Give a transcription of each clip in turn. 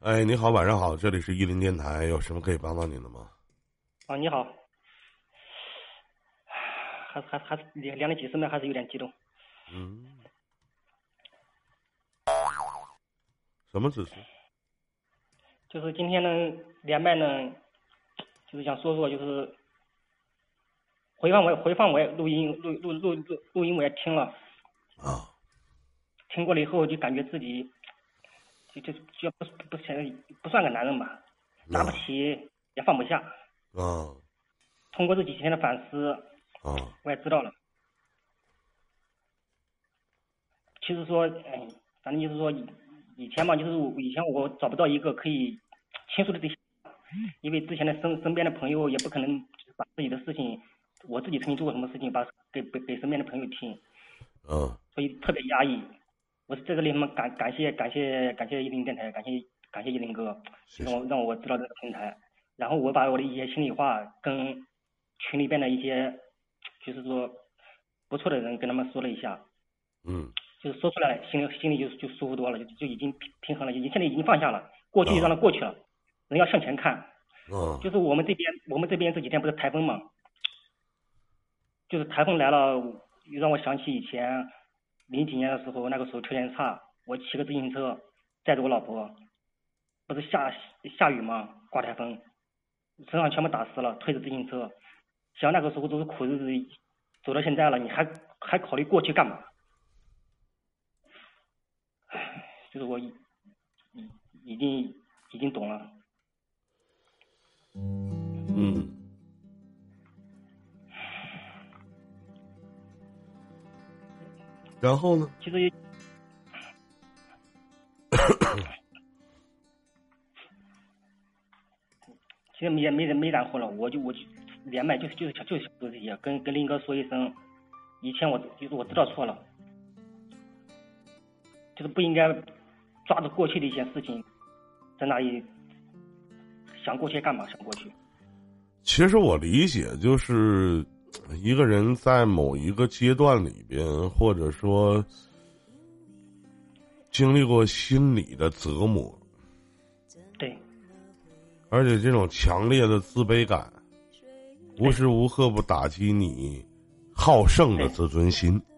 哎，你好，晚上好，这里是伊林电台，有什么可以帮到您的吗？啊，你好，还还还连连了几次呢，还是有点激动。嗯，什么指示？就是今天呢，连麦呢，就是想说说，就是回放我回放我也录音录录录录录音我也听了，啊，听过了以后就感觉自己就就就不不算不算个男人吧，拿不起也放不下。啊通过这几天的反思，啊我也知道了。其实说，哎，反正就是说，以以前嘛，就是我以前我找不到一个可以倾诉的对象，因为之前的身身边的朋友也不可能把自己的事情，我自己曾经做过什么事情，把给给给身边的朋友听，嗯所以特别压抑。我在这里嘛感感谢感谢感谢一零电台，感谢感谢一零哥，让我让我知道这个平台，然后我把我的一些心里话跟群里边的一些就是说不错的人跟他们说了一下，嗯。就是说出来，心里心里就就舒服多了，就就已经平平衡了，已经现在已经放下了，过去就让它过去了，人要向前看。嗯。就是我们这边我们这边这几天不是台风嘛，就是台风来了，又让我想起以前零几年的时候，那个时候条件差，我骑个自行车载着我老婆，不是下下雨嘛，刮台风，身上全部打湿了，推着自行车，想那个时候都是苦日子，走到现在了，你还还考虑过去干嘛？就是我已已已经已经懂了。嗯，然后呢？其实也，其实也没人没然后了，我就我就连麦就是就是想就是想说这些，跟跟林哥说一声，以前我就是我知道错了，就是不应该抓着过去的一些事情，在那里想过去干嘛？想过去，其实我理解，就是一个人在某一个阶段里边，或者说经历过心理的折磨，对而且这种强烈的自卑感，无时无刻不打击你好胜的自尊心。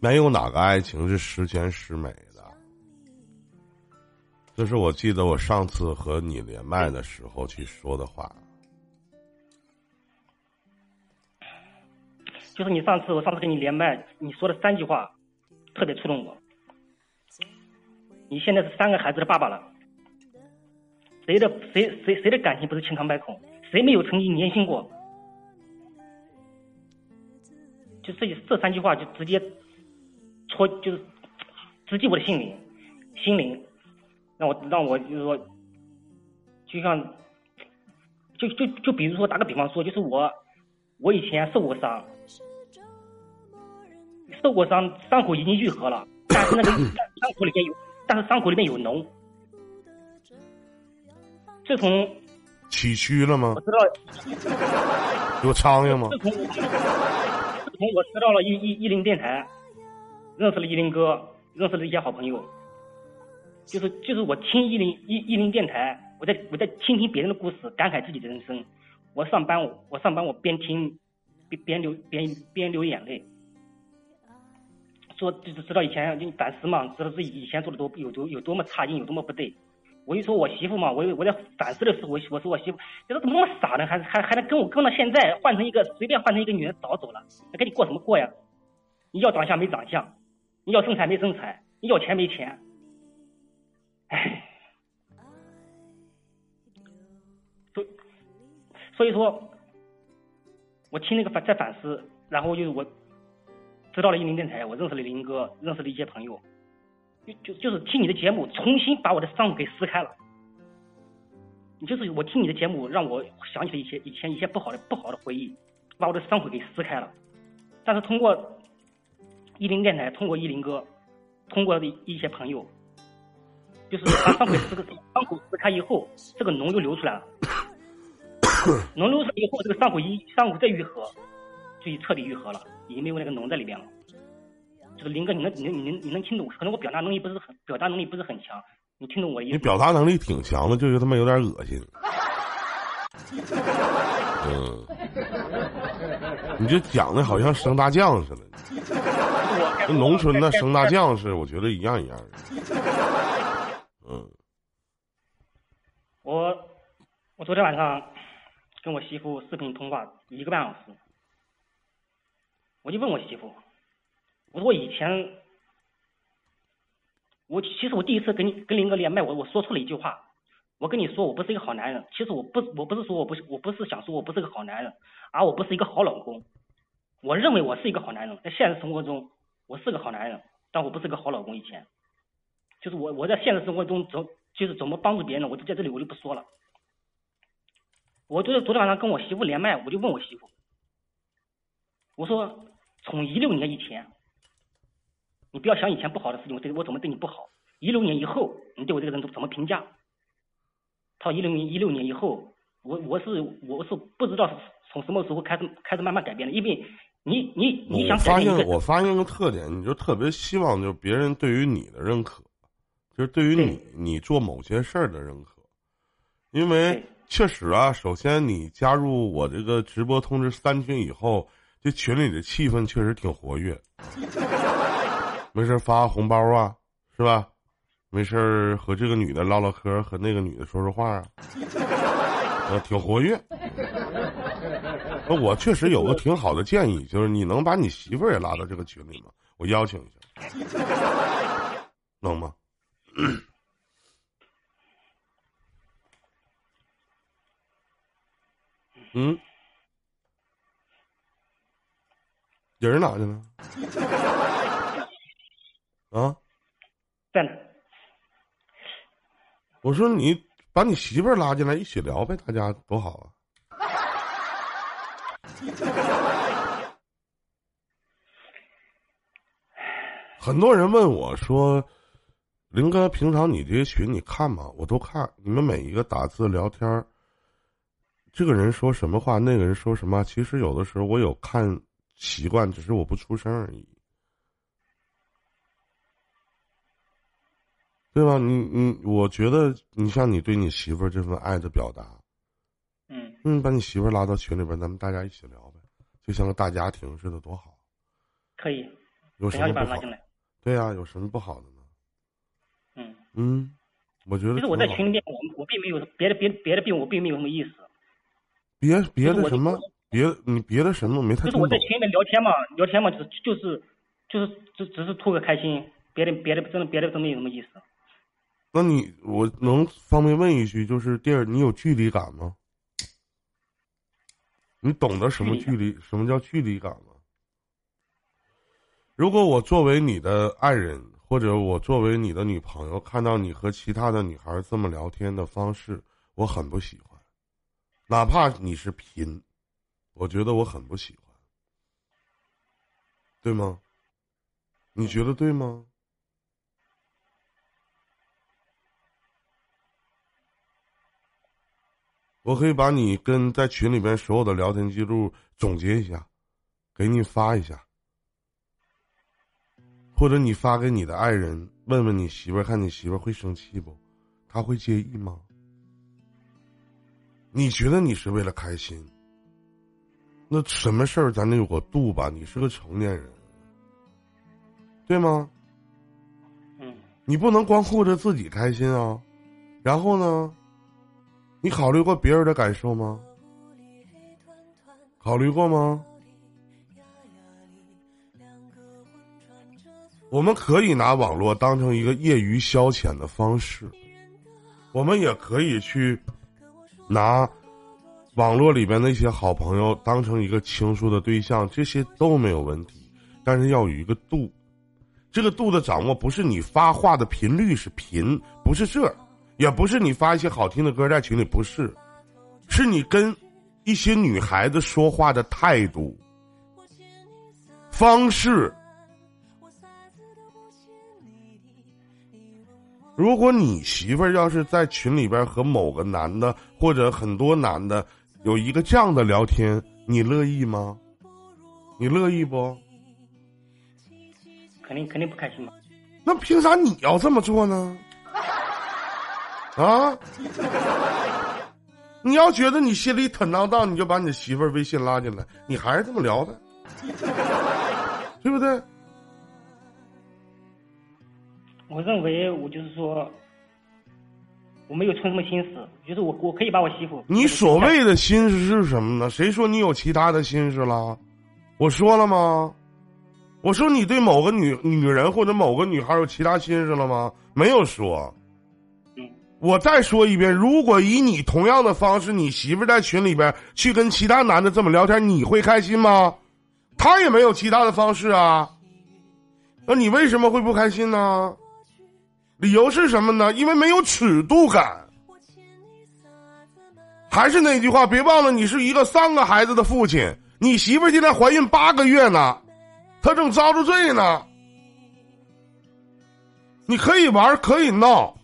没有哪个爱情是十全十美的。这是我记得我上次和你连麦的时候去说的话。就是你上次我上次跟你连麦，你说的三句话，特别触动我。你现在是三个孩子的爸爸了，谁的谁谁谁的感情不是千疮百孔？谁没有曾经年轻过？就这这三句话就直接戳，就是直击我的心灵，心灵，让我让我就是说，就像，就就就比如说打个比方说，就是我我以前受过伤，受过伤，伤口已经愈合了，但是那个伤口里面有，但是伤口里面有脓。自从起蛆了吗我？知道，有苍蝇吗自？从自从我知道了一一一零电台，认识了一林哥，认识了一些好朋友，就是就是我听一零一一零电台，我在我在倾听别人的故事，感慨自己的人生。我上班我我上班我边听边边流边边流眼泪，说就是知道以前就反思嘛，知道自己以前做的多有多有多么差劲，有多么不对。我就说我媳妇嘛，我我在反思的时候，我我说我媳妇，你说怎么那么傻呢？还还还能跟我跟到现在换成一个随便换成一个女人早走了，那跟你过什么过呀？你要长相没长相，你要身材没身材，你要钱没钱，唉，所所以说，我听那个反在反思，然后就是我知道了一林电台，我认识了林哥，认识了一些朋友，就就就是听你的节目，重新把我的伤口给撕开了。你就是我听你的节目，让我想起了一些以前一些不好的不好的回忆，把我的伤口给撕开了。但是通过一林电台，通过一林哥，通过一些朋友，就是把伤口撕个伤口撕开以后，这个脓就流出来了。脓流出来以后，这个伤口一伤口再愈合，就彻底愈合了，已经没有那个脓在里面了。就是林哥，你能你能你能你能听懂？可能我表达能力不是很表达能力不是很强，你听懂我意思？你表达能力挺强的，就是他妈有点恶心。嗯，你就讲的好像升大将似的，跟农村那升大将似的，我觉得一样一样的。嗯，我我昨天晚上跟我媳妇视频通话一个半小时，我就问我媳妇。我说我以前，我其实我第一次跟你跟林哥连麦，我我说错了一句话，我跟你说我不是一个好男人，其实我不我不是说我不是我不是想说我不是个好男人，而我不是一个好老公，我认为我是一个好男人，在现实生活中我是个好男人，但我不是个好老公。以前，就是我我在现实生活中怎就是怎么帮助别人，我就在这里我就不说了。我就是昨天晚上跟我媳妇连麦，我就问我媳妇，我说从一六年以前。你不要想以前不好的事情，我对我怎么对你不好？一六年以后，你对我这个人怎么评价？他一六年一六年以后，我我是我是不知道从什么时候开始开始慢慢改变的，因为你你你想发现我发现个特点，你就特别希望就是别人对于你的认可，就是对于你你做某些事儿的认可，因为确实啊，首先你加入我这个直播通知三群以后，这群里的气氛确实挺活跃。没事发红包啊，是吧？没事和这个女的唠唠嗑，和那个女的说说话啊，呃，挺活跃。那我确实有个挺好的建议，就是你能把你媳妇儿也拉到这个群里吗？我邀请一下，能吗？嗯，人哪去了？啊，在呢。我说你把你媳妇儿拉进来一起聊呗，大家多好啊！很多人问我说：“林哥，平常你这些群你看吗？”我都看，你们每一个打字聊天这个人说什么话，那个人说什么，其实有的时候我有看习惯，只是我不出声而已。对吧？你你，我觉得你像你对你媳妇儿这份爱的表达，嗯，嗯，把你媳妇儿拉到群里边，咱们大家一起聊呗，就像个大家庭似的，多好。可以。有什么不好？对呀，有什么不好的呢？嗯嗯，我觉得。其实我在群里面，我我并没有别的别别的，病我并没有什么意思。别别的什么？别你别的什么没太。就是我在群里面聊天嘛，聊天嘛，就是就是就是只只是图个开心，别的别的真的别的真没有什么意思。那你我能方便问一句，就是第二，你有距离感吗？你懂得什么距离？什么叫距离感吗？如果我作为你的爱人，或者我作为你的女朋友，看到你和其他的女孩这么聊天的方式，我很不喜欢。哪怕你是拼，我觉得我很不喜欢，对吗？你觉得对吗？我可以把你跟在群里边所有的聊天记录总结一下，给你发一下，或者你发给你的爱人，问问你媳妇儿，看你媳妇儿会生气不？他会介意吗？你觉得你是为了开心？那什么事儿咱得有个度吧？你是个成年人，对吗？嗯。你不能光顾着自己开心啊，然后呢？你考虑过别人的感受吗？考虑过吗？我们可以拿网络当成一个业余消遣的方式，我们也可以去拿网络里边那些好朋友当成一个倾诉的对象，这些都没有问题，但是要有一个度。这个度的掌握不是你发话的频率是频，不是这。也不是你发一些好听的歌在群里，不是，是你跟一些女孩子说话的态度、方式。如果你媳妇儿要是在群里边和某个男的或者很多男的有一个这样的聊天，你乐意吗？你乐意不？肯定肯定不开心嘛。那凭啥你要这么做呢？啊？你要觉得你心里坦荡荡，你就把你媳妇儿微信拉进来，你还是这么聊的，对不对？我认为我就是说，我没有存什么心思，就是我我可以把我媳妇。你所谓的心思是什么呢？谁说你有其他的心思了？我说了吗？我说你对某个女女人或者某个女孩有其他心思了吗？没有说。嗯我再说一遍，如果以你同样的方式，你媳妇在群里边去跟其他男的这么聊天，你会开心吗？他也没有其他的方式啊，那你为什么会不开心呢？理由是什么呢？因为没有尺度感。还是那句话，别忘了你是一个三个孩子的父亲，你媳妇现在怀孕八个月呢，她正遭着罪呢。你可以玩，可以闹。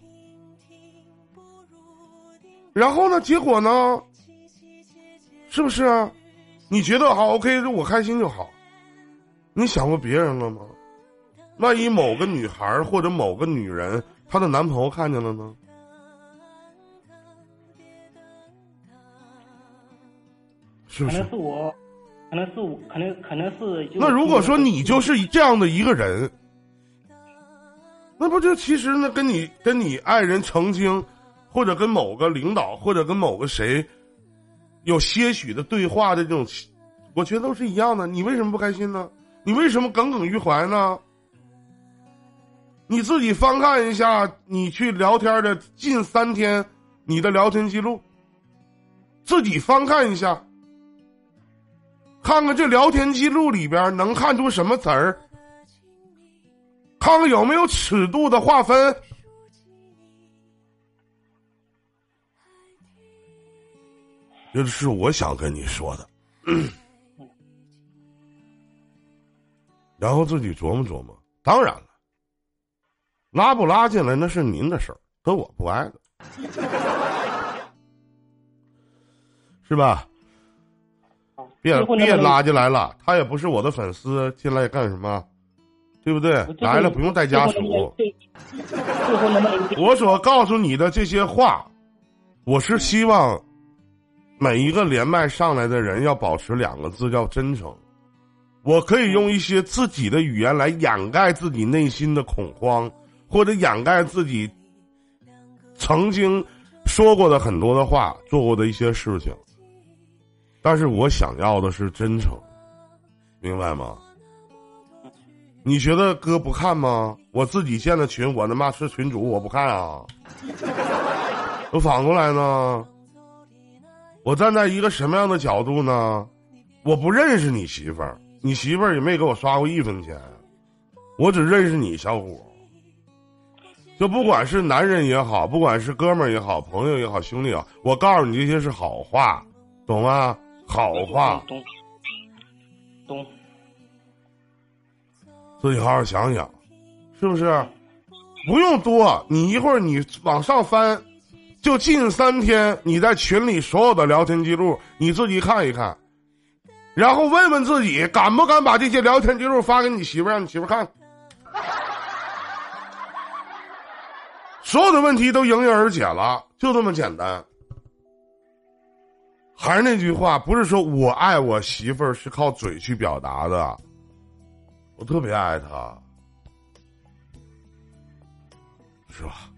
然后呢？结果呢？是不是啊？你觉得好？OK，我开心就好。你想过别人了吗？万一某个女孩或者某个女人，她的男朋友看见了呢？是不是？可能是我，可能是我，可能可能是。那如果说你就是这样的一个人，那不就其实呢？跟你跟你爱人曾经。或者跟某个领导，或者跟某个谁，有些许的对话的这种，我觉得都是一样的。你为什么不开心呢？你为什么耿耿于怀呢？你自己翻看一下，你去聊天的近三天，你的聊天记录，自己翻看一下，看看这聊天记录里边能看出什么词儿，看看有没有尺度的划分。这是我想跟你说的，然后自己琢磨琢磨。当然了，拉不拉进来那是您的事儿，跟我不挨着，是吧？别别拉进来了，他也不是我的粉丝，进来干什么？对不对？来了不用带家属。我所告诉你的这些话，我是希望。每一个连麦上来的人要保持两个字，叫真诚。我可以用一些自己的语言来掩盖自己内心的恐慌，或者掩盖自己曾经说过的很多的话、做过的一些事情。但是我想要的是真诚，明白吗？你觉得哥不看吗？我自己建的群，我他妈是群主，我不看啊。我反过来呢？我站在一个什么样的角度呢？我不认识你媳妇儿，你媳妇儿也没给我刷过一分钱，我只认识你小虎。就不管是男人也好，不管是哥们儿也好，朋友也好，兄弟啊，我告诉你这些是好话，懂吗？好话。懂。懂。自己好好想想，是不是？不用多，你一会儿你往上翻。就近三天，你在群里所有的聊天记录，你自己看一看，然后问问自己，敢不敢把这些聊天记录发给你媳妇，让你媳妇看？所有的问题都迎刃而解了，就这么简单。还是那句话，不是说我爱我媳妇儿是靠嘴去表达的，我特别爱她，是吧？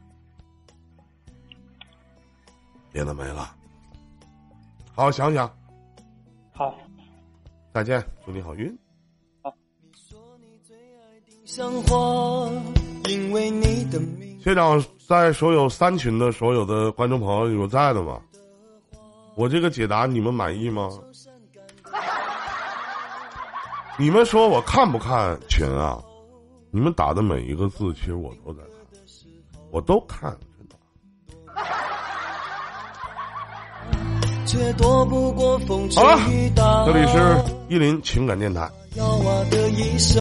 别的没了，好好想想。好，再见，祝你好运。好。学长在所有三群的所有的观众朋友有在的吗？我这个解答你们满意吗？你们说我看不看群啊？你们打的每一个字，其实我都在看，我都看。好了，这里是依林情感电台。